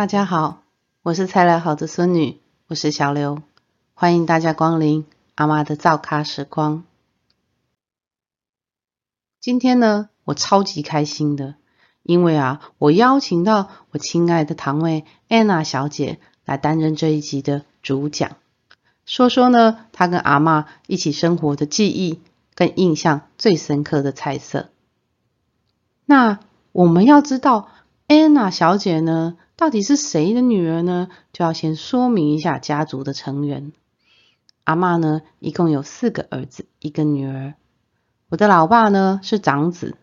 大家好，我是才来好的孙女，我是小刘，欢迎大家光临阿妈的造咖时光。今天呢，我超级开心的，因为啊，我邀请到我亲爱的堂妹安娜小姐来担任这一集的主讲，说说呢，她跟阿妈一起生活的记忆跟印象最深刻的菜色。那我们要知道安娜小姐呢？到底是谁的女儿呢？就要先说明一下家族的成员。阿妈呢，一共有四个儿子，一个女儿。我的老爸呢是长子，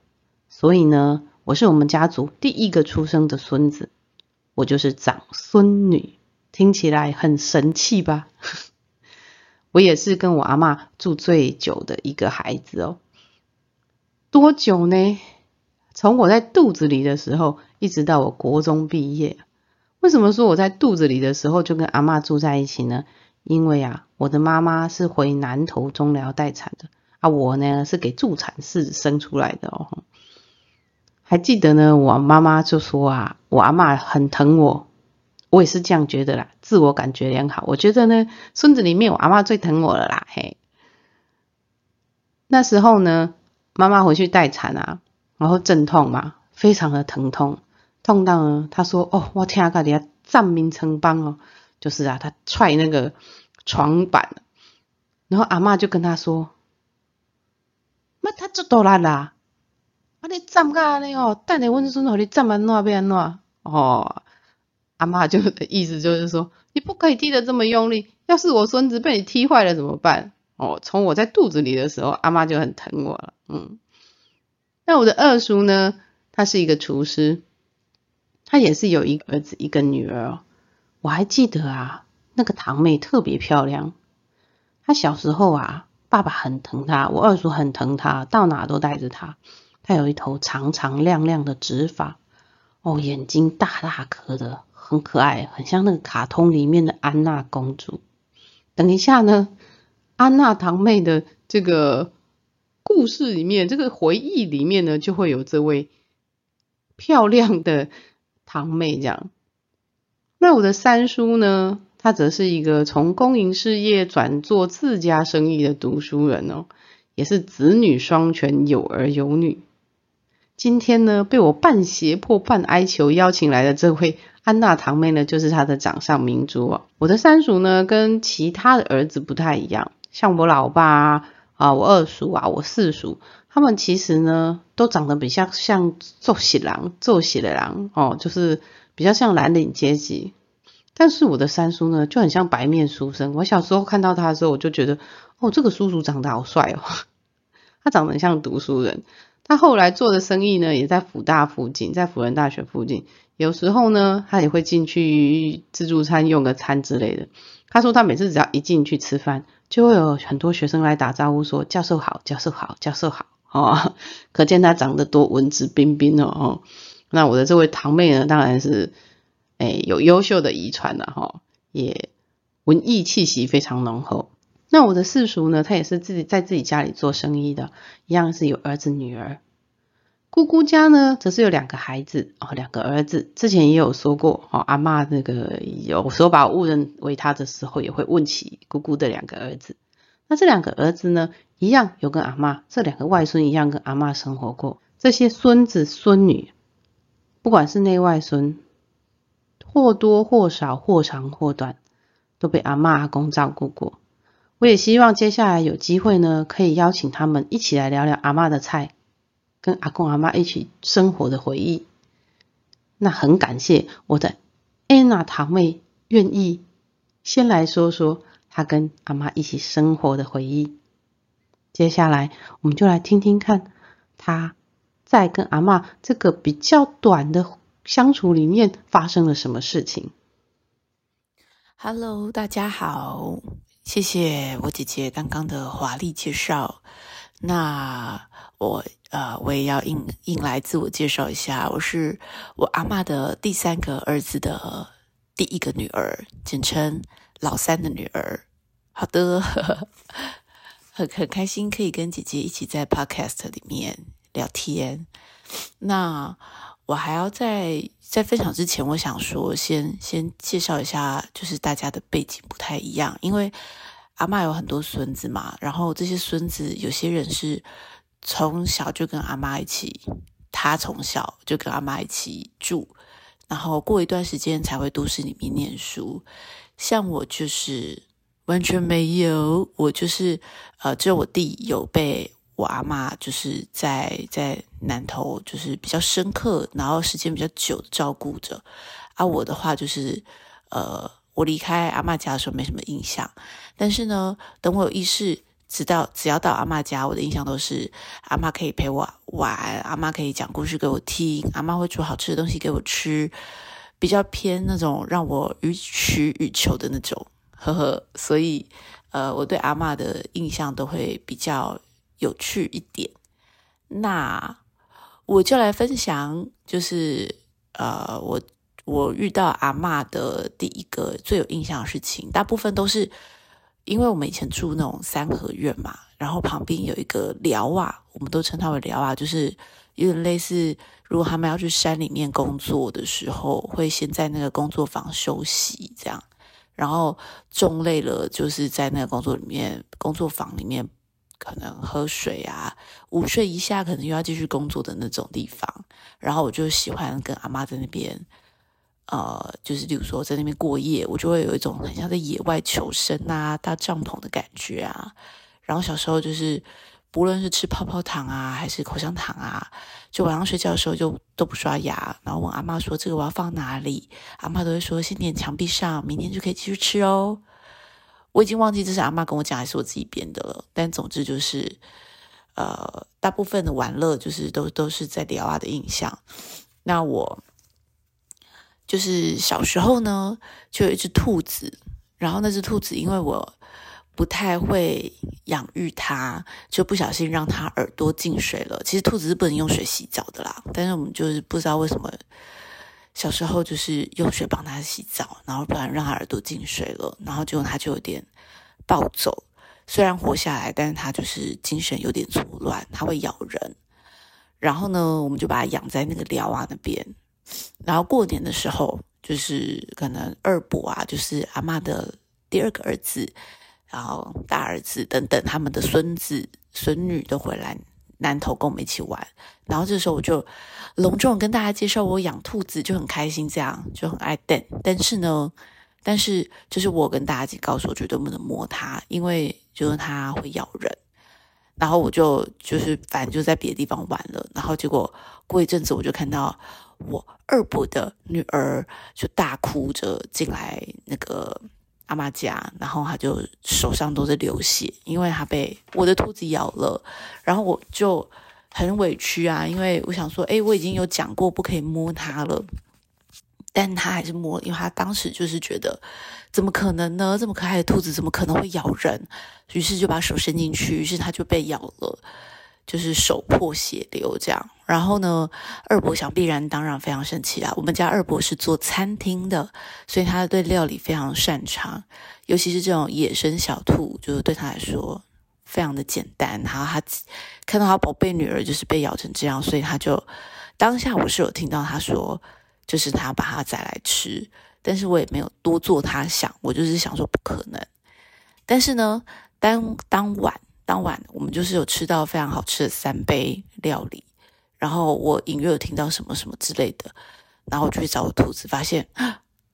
所以呢，我是我们家族第一个出生的孙子，我就是长孙女。听起来很神气吧？我也是跟我阿妈住最久的一个孩子哦。多久呢？从我在肚子里的时候，一直到我国中毕业。为什么说我在肚子里的时候就跟阿妈住在一起呢？因为啊，我的妈妈是回南投中疗待产的啊，我呢是给助产士生出来的哦。还记得呢，我妈妈就说啊，我阿妈很疼我，我也是这样觉得啦，自我感觉良好。我觉得呢，孙子里面我阿妈最疼我了啦，嘿。那时候呢，妈妈回去待产啊，然后阵痛嘛，非常的疼痛。痛到呢，他说：“哦，我听个底下站名城邦哦，就是啊，他踹那个床板，然后阿妈就跟他说：‘妈，他做多难啦！啊，你站个安尼哦，等下温孙和你站安怎变安怎？’哦，阿妈就的意思就是说，你不可以踢得这么用力，要是我孙子被你踢坏了怎么办？哦，从我在肚子里的时候，阿妈就很疼我了。嗯，那我的二叔呢，他是一个厨师。”他也是有一个儿子一个女儿，我还记得啊，那个堂妹特别漂亮。她小时候啊，爸爸很疼她，我二叔很疼她，到哪都带着她。她有一头长长亮亮的直发，哦，眼睛大大颗的，很可爱，很像那个卡通里面的安娜公主。等一下呢，安娜堂妹的这个故事里面，这个回忆里面呢，就会有这位漂亮的。堂妹这样，那我的三叔呢？他则是一个从公营事业转做自家生意的读书人哦，也是子女双全，有儿有女。今天呢，被我半胁迫半哀求邀请来的这位安娜堂妹呢，就是他的掌上明珠哦。我的三叔呢，跟其他的儿子不太一样，像我老爸啊，我二叔啊，我四叔。他们其实呢，都长得比较像做喜郎、做喜的郎哦，就是比较像蓝领阶级。但是我的三叔呢，就很像白面书生。我小时候看到他的时候，我就觉得，哦，这个叔叔长得好帅哦，他长得像读书人。他后来做的生意呢，也在辅大附近，在辅仁大学附近。有时候呢，他也会进去自助餐用个餐之类的。他说他每次只要一进去吃饭，就会有很多学生来打招呼，说教授好，教授好，教授好。哦，可见他长得多文质彬彬哦。那我的这位堂妹呢，当然是哎有优秀的遗传的哈，也文艺气息非常浓厚。那我的四叔呢，他也是自己在自己家里做生意的，一样是有儿子女儿。姑姑家呢，则是有两个孩子哦，两个儿子。之前也有说过哦，阿妈那个有时候把我误认为他的时候，也会问起姑姑的两个儿子。那这两个儿子呢？一样有跟阿妈，这两个外孙一样跟阿妈生活过。这些孙子孙女，不管是内外孙，或多或少、或长或短，都被阿妈阿公照顾过。我也希望接下来有机会呢，可以邀请他们一起来聊聊阿妈的菜，跟阿公阿妈一起生活的回忆。那很感谢我的安娜堂妹愿意先来说说她跟阿妈一起生活的回忆。接下来，我们就来听听看他在跟阿妈这个比较短的相处里面发生了什么事情。Hello，大家好，谢谢我姐姐刚刚的华丽介绍。那我呃，我也要硬硬来自我介绍一下，我是我阿妈的第三个儿子的第一个女儿，简称老三的女儿。好的。很很开心可以跟姐姐一起在 Podcast 里面聊天。那我还要在在分享之前，我想说先先介绍一下，就是大家的背景不太一样，因为阿妈有很多孙子嘛，然后这些孙子有些人是从小就跟阿妈一起，他从小就跟阿妈一起住，然后过一段时间才会都市里面念书，像我就是完全没有，我就是呃，只有我弟有被。我阿妈就是在在南头，就是比较深刻，然后时间比较久的照顾着。啊，我的话就是，呃，我离开阿妈家的时候没什么印象，但是呢，等我有意识，直到只要到阿妈家，我的印象都是阿妈可以陪我玩，阿妈可以讲故事给我听，阿妈会煮好吃的东西给我吃，比较偏那种让我予取予求的那种，呵呵。所以，呃，我对阿妈的印象都会比较。有趣一点，那我就来分享，就是呃，我我遇到阿妈的第一个最有印象的事情，大部分都是因为我们以前住那种三合院嘛，然后旁边有一个寮啊，我们都称它为寮啊，就是有点类似，如果他们要去山里面工作的时候，会先在那个工作房休息，这样，然后种累了，就是在那个工作里面工作坊里面。可能喝水啊，午睡一下，可能又要继续工作的那种地方。然后我就喜欢跟阿妈在那边，呃，就是例如说在那边过夜，我就会有一种很像在野外求生啊、搭帐篷的感觉啊。然后小时候就是，不论是吃泡泡糖啊，还是口香糖啊，就晚上睡觉的时候就都不刷牙，然后问阿妈说这个我要放哪里，阿妈都会说先粘墙壁上，明天就可以继续吃哦。我已经忘记这是阿妈跟我讲还是我自己编的了，但总之就是，呃，大部分的玩乐就是都都是在聊啊的印象。那我就是小时候呢，就有一只兔子，然后那只兔子因为我不太会养育它，就不小心让它耳朵进水了。其实兔子是不能用水洗澡的啦，但是我们就是不知道为什么。小时候就是用水帮它洗澡，然后不然让它耳朵进水了，然后结果他就有点暴走。虽然活下来，但是它就是精神有点错乱，它会咬人。然后呢，我们就把它养在那个寮啊那边。然后过年的时候，就是可能二伯啊，就是阿妈的第二个儿子，然后大儿子等等他们的孙子孙女都回来。南头跟我们一起玩，然后这时候我就隆重跟大家介绍我养兔子，就很开心，这样就很爱瞪。但是呢，但是就是我跟大家一告诉我绝对不能摸它，因为就是它会咬人。然后我就就是反正就在别的地方玩了。然后结果过一阵子，我就看到我二伯的女儿就大哭着进来那个。阿妈家，然后他就手上都是流血，因为他被我的兔子咬了，然后我就很委屈啊，因为我想说，哎，我已经有讲过不可以摸它了，但他还是摸，因为他当时就是觉得，怎么可能呢？这么可爱的兔子怎么可能会咬人？于是就把手伸进去，于是他就被咬了。就是手破血流这样，然后呢，二伯想必然当然非常生气啊。我们家二伯是做餐厅的，所以他对料理非常擅长，尤其是这种野生小兔，就是对他来说非常的简单。然后他看到他宝贝女儿就是被咬成这样，所以他就当下我是有听到他说，就是他把它宰来吃，但是我也没有多做他想，我就是想说不可能。但是呢，当当晚。当晚我们就是有吃到非常好吃的三杯料理，然后我隐约有听到什么什么之类的，然后我就去找我兔子，发现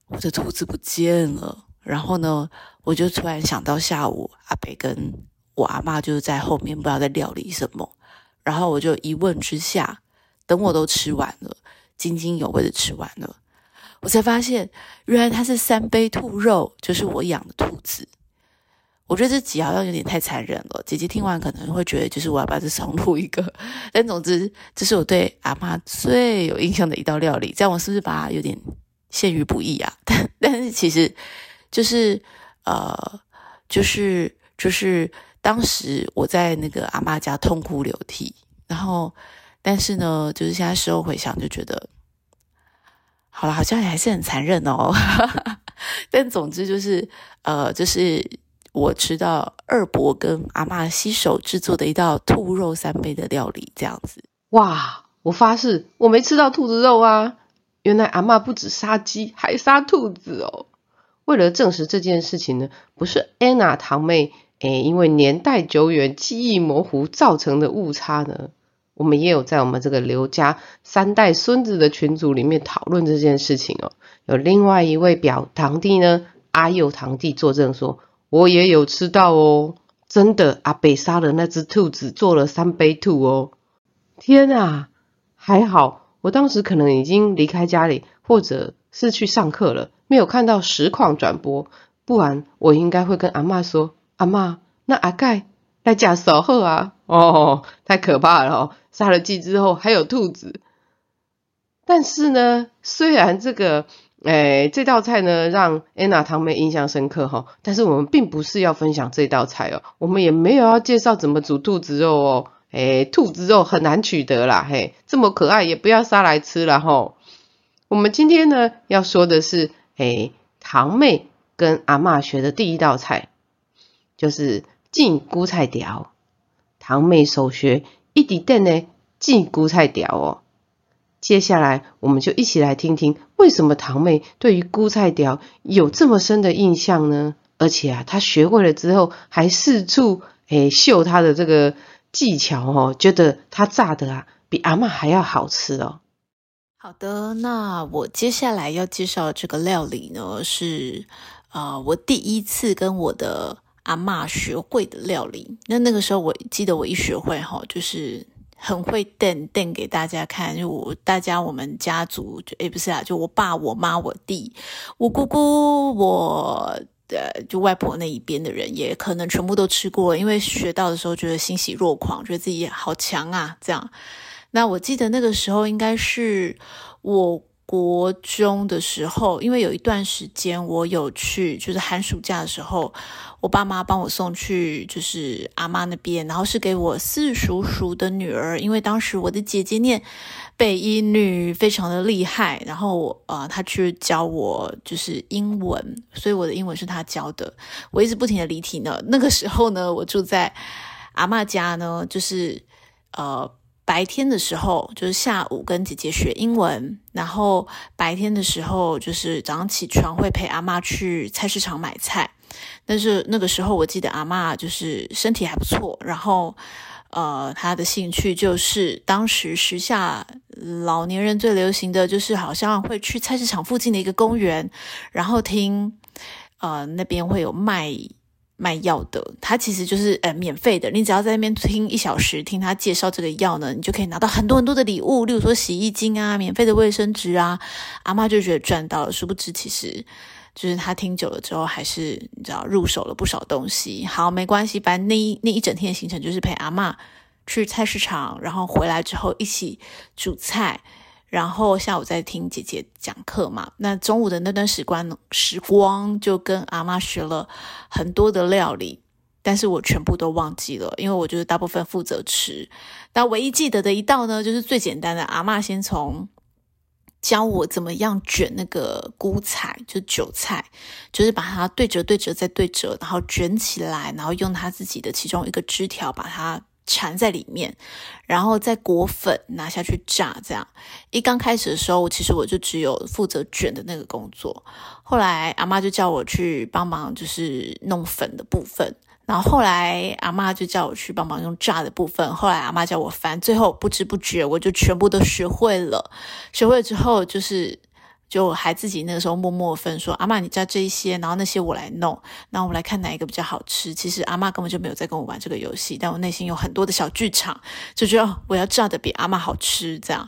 我的兔子不见了。然后呢，我就突然想到下午阿北跟我阿妈就是在后面不知道在料理什么，然后我就一问之下，等我都吃完了，津津有味的吃完了，我才发现原来它是三杯兔肉，就是我养的兔子。我觉得这集好像有点太残忍了，姐姐听完可能会觉得就是我要把这重录一个，但总之这是我对阿妈最有印象的一道料理，这样我是不是把它有点陷于不义啊？但但是其实就是呃，就是就是当时我在那个阿妈家痛哭流涕，然后但是呢，就是现在事后回想就觉得，好了，好像也还是很残忍哦，但总之就是呃，就是。我吃到二伯跟阿妈洗手制作的一道兔肉三杯的料理，这样子哇！我发誓我没吃到兔子肉啊！原来阿妈不止杀鸡，还杀兔子哦。为了证实这件事情呢，不是安娜堂妹诶，因为年代久远、记忆模糊造成的误差呢，我们也有在我们这个刘家三代孙子的群组里面讨论这件事情哦。有另外一位表堂弟呢，阿佑堂弟作证说，我也有吃到哦，真的，阿北杀了那只兔子，做了三杯兔哦。天啊，还好我当时可能已经离开家里，或者是去上课了。没有看到实况转播，不然我应该会跟阿妈说：“阿妈，那阿盖来家守候啊！”哦，太可怕了哦！杀了鸡之后还有兔子。但是呢，虽然这个，诶，这道菜呢让安娜堂妹印象深刻哈，但是我们并不是要分享这道菜哦，我们也没有要介绍怎么煮兔子肉哦。诶，兔子肉很难取得啦，嘿，这么可爱也不要杀来吃了吼。我们今天呢要说的是。哎，堂妹跟阿妈学的第一道菜就是浸菇菜条。堂妹首学一滴蛋呢浸菇菜条哦。接下来我们就一起来听听，为什么堂妹对于菇菜条有这么深的印象呢？而且啊，她学会了之后还四处诶秀她的这个技巧哦，觉得她炸的啊比阿妈还要好吃哦。好的，那我接下来要介绍这个料理呢，是啊，我第一次跟我的阿妈学会的料理。那那个时候，我记得我一学会哈，就是很会炖炖给大家看。就我大家我们家族，就诶不是啊，就我爸、我妈、我弟、我姑姑、我的就外婆那一边的人，也可能全部都吃过。因为学到的时候，觉得欣喜若狂，觉得自己好强啊，这样。那我记得那个时候应该是我国中的时候，因为有一段时间我有去，就是寒暑假的时候，我爸妈帮我送去，就是阿妈那边，然后是给我四叔叔的女儿，因为当时我的姐姐念北一女，非常的厉害，然后呃，她去教我就是英文，所以我的英文是她教的，我一直不停的离题呢。那个时候呢，我住在阿妈家呢，就是呃。白天的时候就是下午跟姐姐学英文，然后白天的时候就是早上起床会陪阿妈去菜市场买菜。但是那个时候我记得阿妈就是身体还不错，然后呃她的兴趣就是当时时下老年人最流行的就是好像会去菜市场附近的一个公园，然后听呃那边会有卖。卖药的，他其实就是呃免费的，你只要在那边听一小时，听他介绍这个药呢，你就可以拿到很多很多的礼物，例如说洗衣精啊、免费的卫生纸啊。阿妈就觉得赚到了，殊不知其实就是他听久了之后，还是你知道入手了不少东西。好，没关系，反正那一那一整天的行程就是陪阿妈去菜市场，然后回来之后一起煮菜。然后下午再听姐姐讲课嘛，那中午的那段时光时光就跟阿妈学了很多的料理，但是我全部都忘记了，因为我就是大部分负责吃。但唯一记得的一道呢，就是最简单的，阿妈先从教我怎么样卷那个菇菜，就韭菜，就是把它对折对折再对折，然后卷起来，然后用他自己的其中一个枝条把它。缠在里面，然后再裹粉拿下去炸。这样一刚开始的时候，其实我就只有负责卷的那个工作。后来阿妈就叫我去帮忙，就是弄粉的部分。然后后来阿妈就叫我去帮忙用炸的部分。后来阿妈叫我翻，最后不知不觉我就全部都学会了。学会了之后，就是。就还自己那个时候默默分说，阿妈你加这一些，然后那些我来弄，然后我们来看哪一个比较好吃。其实阿妈根本就没有在跟我玩这个游戏，但我内心有很多的小剧场，就觉得我要炸的比阿妈好吃。这样，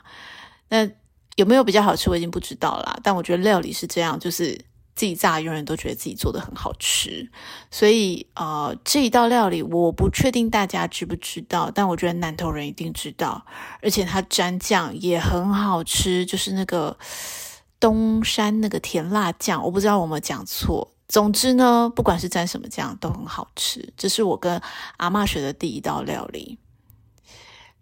那有没有比较好吃，我已经不知道啦。但我觉得料理是这样，就是自己炸，永远都觉得自己做的很好吃。所以呃，这一道料理我不确定大家知不知道，但我觉得南头人一定知道，而且它蘸酱也很好吃，就是那个。东山那个甜辣酱，我不知道我有没有讲错。总之呢，不管是蘸什么酱都很好吃。这是我跟阿妈学的第一道料理。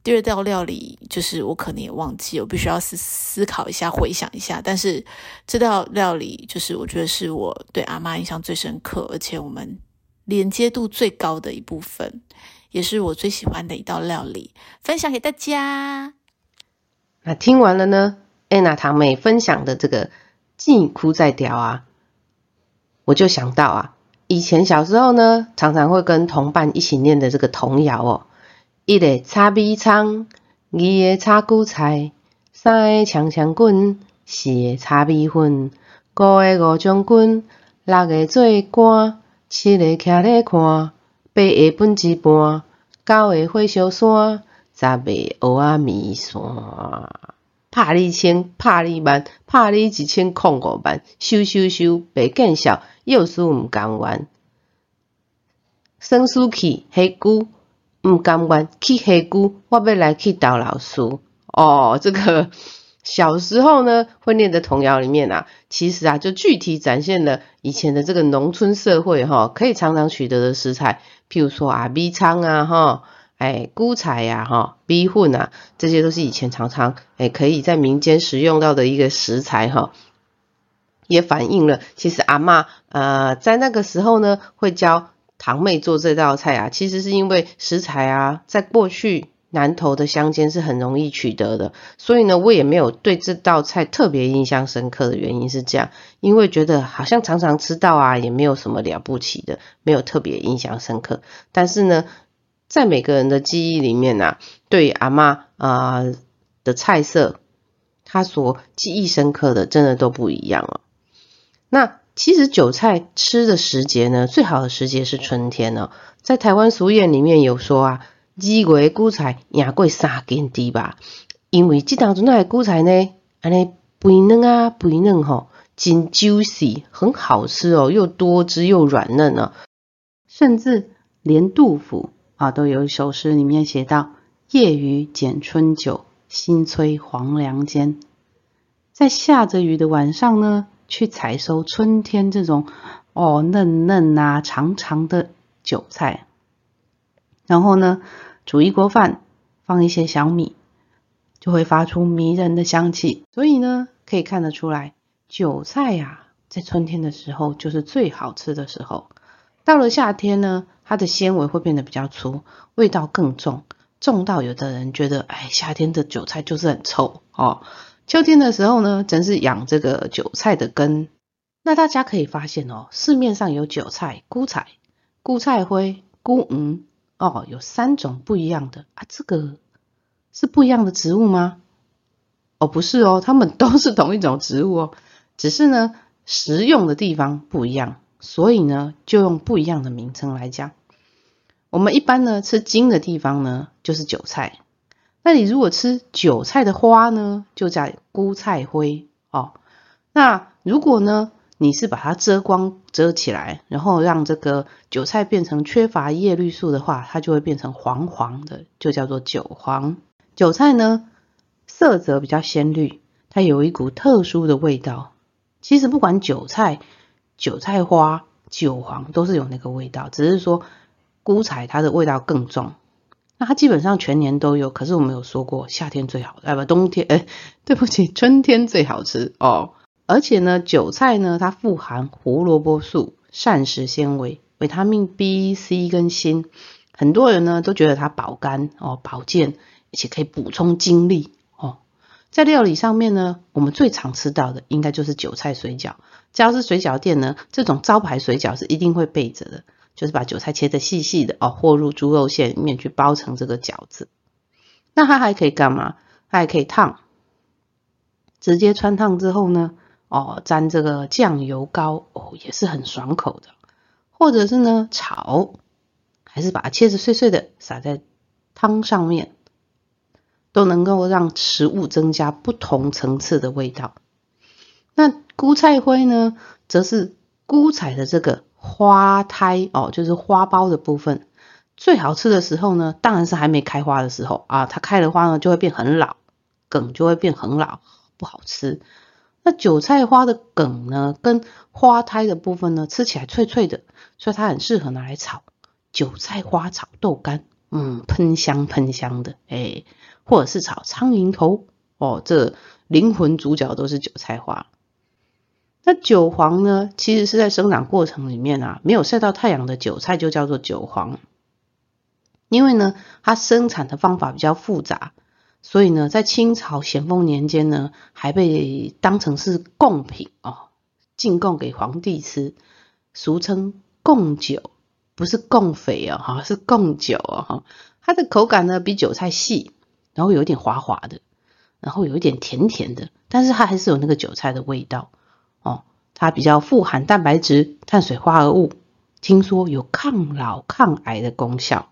第二道料理就是我可能也忘记，我必须要思思考一下，回想一下。但是这道料理就是我觉得是我对阿妈印象最深刻，而且我们连接度最高的一部分，也是我最喜欢的一道料理，分享给大家。那听完了呢，安娜堂妹分享的这个“既哭在调”啊，我就想到啊，以前小时候呢，常常会跟同伴一起念的这个童谣哦：一个插米仓，二个插韭菜，三个强强滚，四个插米粉，五个五将军，六个做官，七个徛咧看，八个分一半，九个火烧山，十个蚵仔面线。拍你千，拍你万，拍你一千空五万，收收收，白见笑，幼师毋甘愿，生书去黑姑毋甘愿去黑姑，我要来去斗老师。哦，这个小时候呢会念的童谣里面啊，其实啊就具体展现了以前的这个农村社会哈，可以常常取得的食材，譬如说啊米仓啊哈。哎，菇菜呀，哈，米粉啊，这些都是以前常常哎可以在民间食用到的一个食材哈，也反映了其实阿妈呃在那个时候呢会教堂妹做这道菜啊，其实是因为食材啊在过去南投的乡间是很容易取得的，所以呢我也没有对这道菜特别印象深刻的原因是这样，因为觉得好像常常吃到啊，也没有什么了不起的，没有特别印象深刻，但是呢。在每个人的记忆里面呐，对阿妈啊的菜色，他所记忆深刻的，真的都不一样哦。那其实韭菜吃的时节呢，最好的时节是春天哦。在台湾俗谚里面有说啊，二月韭菜也过三斤地吧，因为这当中那韭菜呢，安尼肥嫩啊，肥嫩吼，真 juicy，很好吃哦，又多汁又软嫩呢，甚至连杜甫。啊，都有一首诗里面写到：“夜雨剪春韭，新炊黄粱间。”在下着雨的晚上呢，去采收春天这种哦嫩嫩啊、长长的韭菜，然后呢，煮一锅饭，放一些小米，就会发出迷人的香气。所以呢，可以看得出来，韭菜呀，在春天的时候就是最好吃的时候。到了夏天呢？它的纤维会变得比较粗，味道更重，重到有的人觉得，哎，夏天的韭菜就是很臭哦。秋天的时候呢，真是养这个韭菜的根。那大家可以发现哦，市面上有韭菜、菇菜、菇菜灰、菇嗯哦，有三种不一样的啊。这个是不一样的植物吗？哦，不是哦，它们都是同一种植物哦，只是呢，食用的地方不一样。所以呢，就用不一样的名称来讲。我们一般呢吃茎的地方呢，就是韭菜。那你如果吃韭菜的花呢，就叫菇菜灰哦。那如果呢，你是把它遮光遮起来，然后让这个韭菜变成缺乏叶绿素的话，它就会变成黄黄的，就叫做韭黄。韭菜呢，色泽比较鲜绿，它有一股特殊的味道。其实不管韭菜。韭菜花、韭黄都是有那个味道，只是说菇菜它的味道更重。那它基本上全年都有，可是我们有说过夏天最好，哎不，冬天 哎，对不起，春天最好吃哦。而且呢，韭菜呢，它富含胡萝卜素、膳食纤维、维他命 B、C 跟锌，很多人呢都觉得它保肝哦、保健，而且可以补充精力哦。在料理上面呢，我们最常吃到的应该就是韭菜水饺。只要是水饺店呢，这种招牌水饺是一定会备着的，就是把韭菜切的细细的哦，和入猪肉馅里面去包成这个饺子。那它还可以干嘛？它还可以烫，直接穿烫之后呢，哦，沾这个酱油膏哦，也是很爽口的。或者是呢炒，还是把它切的碎碎的撒在汤上面，都能够让食物增加不同层次的味道。那菇菜灰呢，则是菇菜的这个花胎哦，就是花苞的部分。最好吃的时候呢，当然是还没开花的时候啊。它开了花呢，就会变很老，梗就会变很老，不好吃。那韭菜花的梗呢，跟花胎的部分呢，吃起来脆脆的，所以它很适合拿来炒。韭菜花炒豆干，嗯，喷香喷香的，哎，或者是炒苍蝇头哦，这灵魂主角都是韭菜花。那韭黄呢？其实是在生长过程里面啊，没有晒到太阳的韭菜就叫做韭黄。因为呢，它生产的方法比较复杂，所以呢，在清朝咸丰年间呢，还被当成是贡品哦，进贡给皇帝吃，俗称贡酒，不是贡肥哦，哈，是贡酒哦，哈。它的口感呢比韭菜细，然后有一点滑滑的，然后有一点甜甜的，但是它还是有那个韭菜的味道哦。它比较富含蛋白质、碳水化合物，听说有抗老抗癌的功效。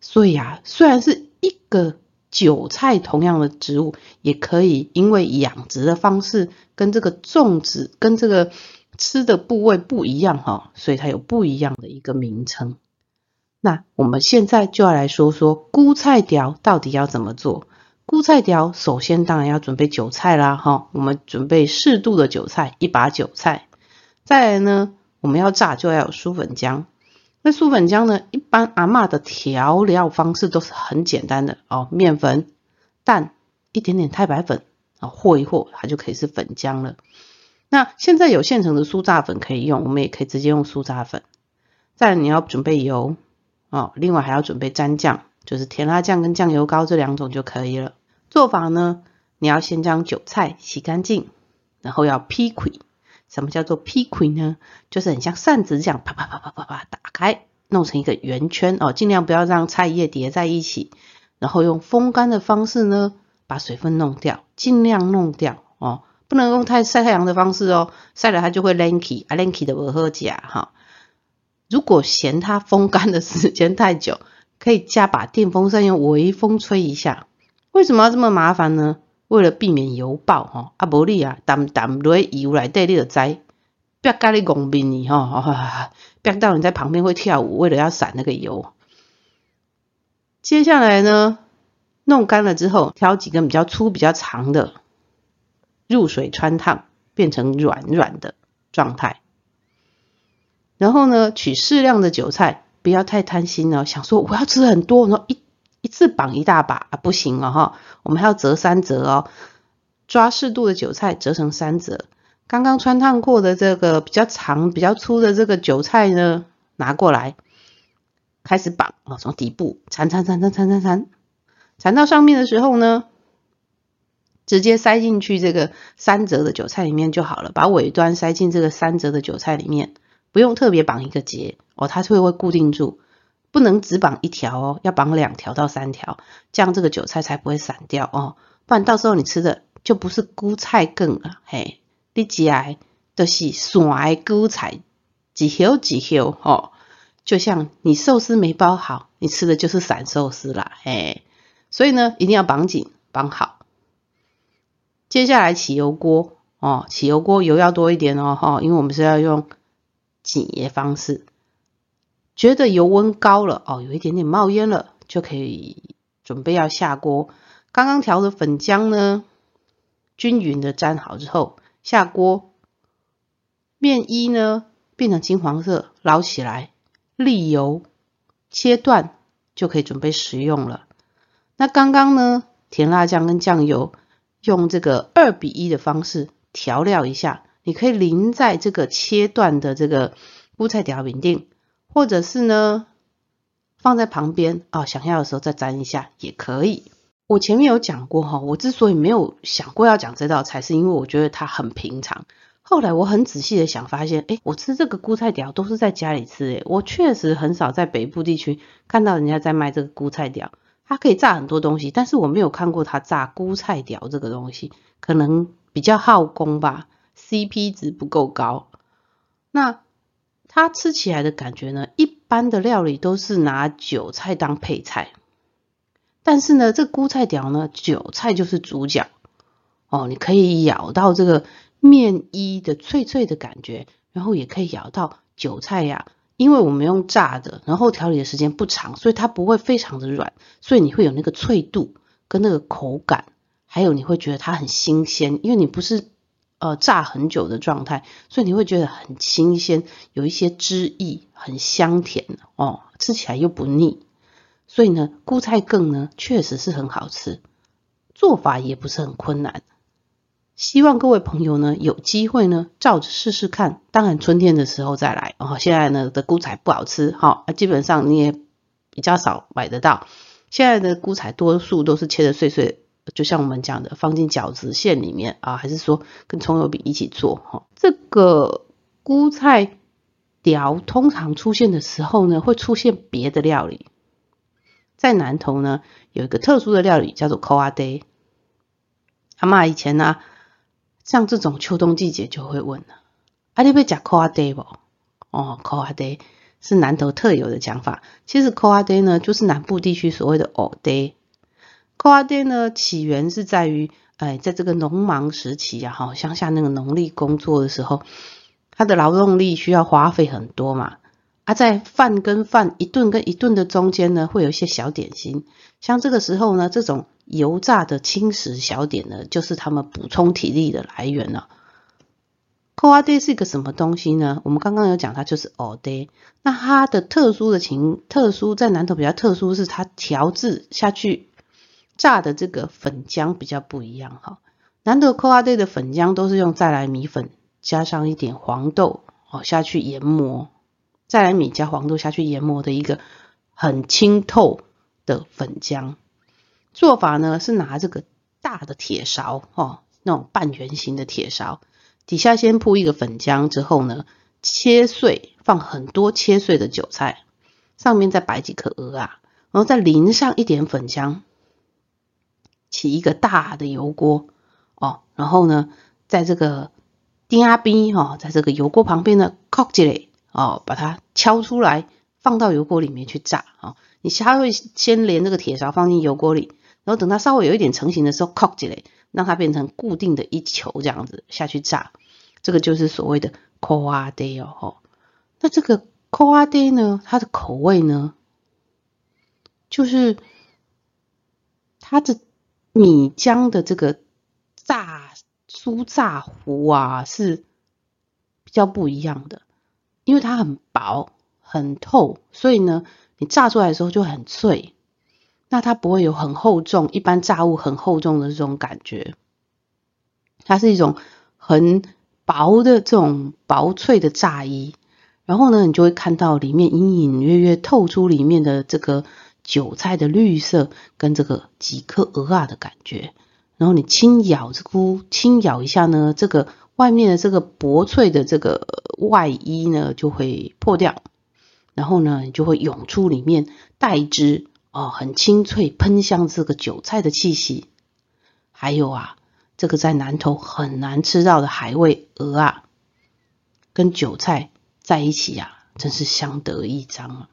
所以啊，虽然是一个韭菜同样的植物，也可以因为养殖的方式跟这个种植跟这个吃的部位不一样哈，所以它有不一样的一个名称。那我们现在就要来说说菇菜条到底要怎么做。菇菜条首先当然要准备韭菜啦，哈，我们准备适度的韭菜，一把韭菜。再来呢，我们要炸就要有酥粉浆。那酥粉浆呢，一般阿嬷的调料方式都是很简单的哦，面粉、蛋、一点点太白粉啊，和一和，它就可以是粉浆了。那现在有现成的酥炸粉可以用，我们也可以直接用酥炸粉。再你要准备油。哦，另外还要准备蘸酱，就是甜辣酱跟酱油膏这两种就可以了。做法呢，你要先将韭菜洗干净，然后要劈块。什么叫做劈块呢？就是很像扇子这样，啪啪啪啪啪啪打开，弄成一个圆圈哦，尽量不要让菜叶叠在一起。然后用风干的方式呢，把水分弄掉，尽量弄掉哦，不能用太晒太阳的方式哦，晒了它就会 lanky，啊 lanky 的不好夹哈。如果嫌它风干的时间太久，可以加把电风扇用微风吹一下。为什么要这么麻烦呢？为了避免油爆哈，啊无你啊，淡淡落油来底你就知，别咖你公面你哈，别到你在旁边会跳舞，为了要散那个油。接下来呢，弄干了之后，挑几根比较粗、比较长的，入水穿烫，变成软软的状态。然后呢，取适量的韭菜，不要太贪心哦。想说我要吃很多，然后一一次绑一大把啊，不行了哈。我们还要折三折哦，抓适度的韭菜折成三折。刚刚穿烫过的这个比较长、比较粗的这个韭菜呢，拿过来开始绑啊，从底部缠缠缠缠缠缠缠，缠到上面的时候呢，直接塞进去这个三折的韭菜里面就好了。把尾端塞进这个三折的韭菜里面。不用特别绑一个结哦，它会会固定住，不能只绑一条哦，要绑两条到三条，这样这个韭菜才不会散掉哦，不然到时候你吃的就不是菇菜梗了，嘿，你吃来都是散的菇菜，几条几条哦，就像你寿司没包好，你吃的就是散寿司啦，嘿，所以呢，一定要绑紧绑好。接下来起油锅哦，起油锅油要多一点哦，哈，因为我们是要用。挤的方式，觉得油温高了哦，有一点点冒烟了，就可以准备要下锅。刚刚调的粉浆呢，均匀的沾好之后，下锅。面衣呢变成金黄色，捞起来，沥油，切断，就可以准备食用了。那刚刚呢，甜辣酱跟酱油用这个二比一的方式调料一下。你可以淋在这个切断的这个蔬菜条饼定，或者是呢放在旁边啊，想要的时候再沾一下也可以。我前面有讲过哈，我之所以没有想过要讲这道菜，是因为我觉得它很平常。后来我很仔细的想，发现哎，我吃这个菇菜条都是在家里吃，哎，我确实很少在北部地区看到人家在卖这个菇菜条。它可以炸很多东西，但是我没有看过它炸菇菜条这个东西，可能比较耗工吧。CP 值不够高，那它吃起来的感觉呢？一般的料理都是拿韭菜当配菜，但是呢，这菇菜条呢，韭菜就是主角哦。你可以咬到这个面衣的脆脆的感觉，然后也可以咬到韭菜呀。因为我们用炸的，然后调理的时间不长，所以它不会非常的软，所以你会有那个脆度跟那个口感，还有你会觉得它很新鲜，因为你不是。呃，炸很久的状态，所以你会觉得很新鲜，有一些汁液，很香甜哦，吃起来又不腻。所以呢，菇菜羹呢确实是很好吃，做法也不是很困难。希望各位朋友呢有机会呢照着试试看。当然春天的时候再来哦。现在呢的菇菜不好吃哈，基本上你也比较少买得到。现在的菇菜多数都是切的碎碎，就像我们讲的，放进饺子馅里面啊，还是说跟葱油饼一起做哈。这个菇菜条通常出现的时候呢，会出现别的料理。在南投呢，有一个特殊的料理叫做扣阿爹。阿妈以前呢，像这种秋冬季节就会问了：阿你要食扣阿爹不？哦，扣阿爹是南投特有的讲法。其实扣阿爹呢，就是南部地区所谓的藕爹。扣阿爹呢，起源是在于，哎，在这个农忙时期呀，哈，乡下那个农力工作的时候，他的劳动力需要花费很多嘛。啊，在饭跟饭一顿跟一顿的中间呢，会有一些小点心。像这个时候呢，这种油炸的轻食小点呢，就是他们补充体力的来源了。扣阿爹是一个什么东西呢？我们刚刚有讲，它就是哦爹。那它的特殊的情，特殊在南头比较特殊，是它调制下去炸的这个粉浆比较不一样哈。南头扣阿爹的粉浆都是用再来米粉加上一点黄豆哦下去研磨。再来米加黄豆下去研磨的一个很清透的粉浆，做法呢是拿这个大的铁勺哦，那种半圆形的铁勺，底下先铺一个粉浆，之后呢切碎，放很多切碎的韭菜，上面再摆几颗鹅啊，然后再淋上一点粉浆，起一个大的油锅哦，然后呢在这个丁阿边哈，在这个油锅旁边呢靠起来。哦，把它敲出来，放到油锅里面去炸啊！你还会先连这个铁勺放进油锅里，然后等它稍微有一点成型的时候，扣起来，让它变成固定的一球这样子下去炸。这个就是所谓的 k o a d 哦。那这个 k o a d 呢，它的口味呢，就是它的米浆的这个炸酥炸糊啊，是比较不一样的。因为它很薄很透，所以呢，你炸出来的时候就很脆。那它不会有很厚重，一般炸物很厚重的这种感觉。它是一种很薄的这种薄脆的炸衣，然后呢，你就会看到里面隐隐约约透出里面的这个韭菜的绿色跟这个几颗鹅啊的感觉。然后你轻咬这菇，轻咬一下呢，这个。外面的这个薄脆的这个外衣呢，就会破掉，然后呢，你就会涌出里面带汁哦，很清脆喷香这个韭菜的气息。还有啊，这个在南头很难吃到的海味鹅啊，跟韭菜在一起呀，真是相得益彰啊。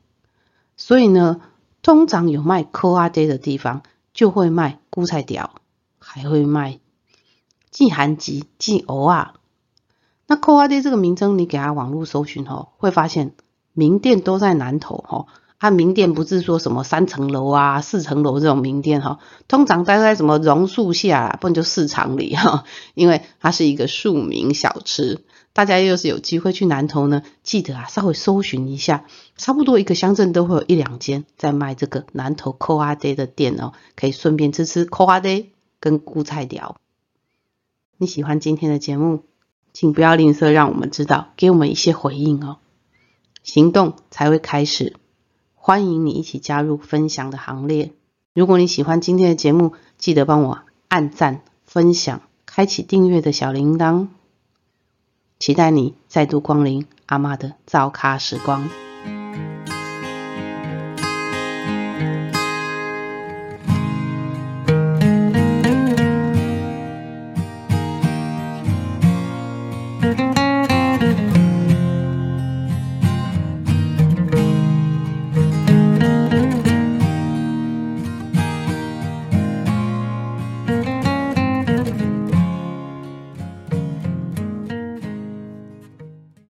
所以呢，通常有卖科阿爹的地方，就会卖菇菜条，还会卖。季寒吉季偶啊，那扣阿爹这个名称，你给他网络搜寻哦，会发现名店都在南头哈。它名店不是说什么三层楼啊、四层楼这种名店哈，通常待在什么榕树下，不然就市场里哈，因为它是一个庶民小吃。大家要是有机会去南头呢，记得啊，稍微搜寻一下，差不多一个乡镇都会有一两间在卖这个南头扣阿爹的店哦，可以顺便吃吃扣阿爹跟菇菜条。你喜欢今天的节目，请不要吝啬让我们知道，给我们一些回应哦。行动才会开始，欢迎你一起加入分享的行列。如果你喜欢今天的节目，记得帮我按赞、分享、开启订阅的小铃铛。期待你再度光临阿妈的早咖时光。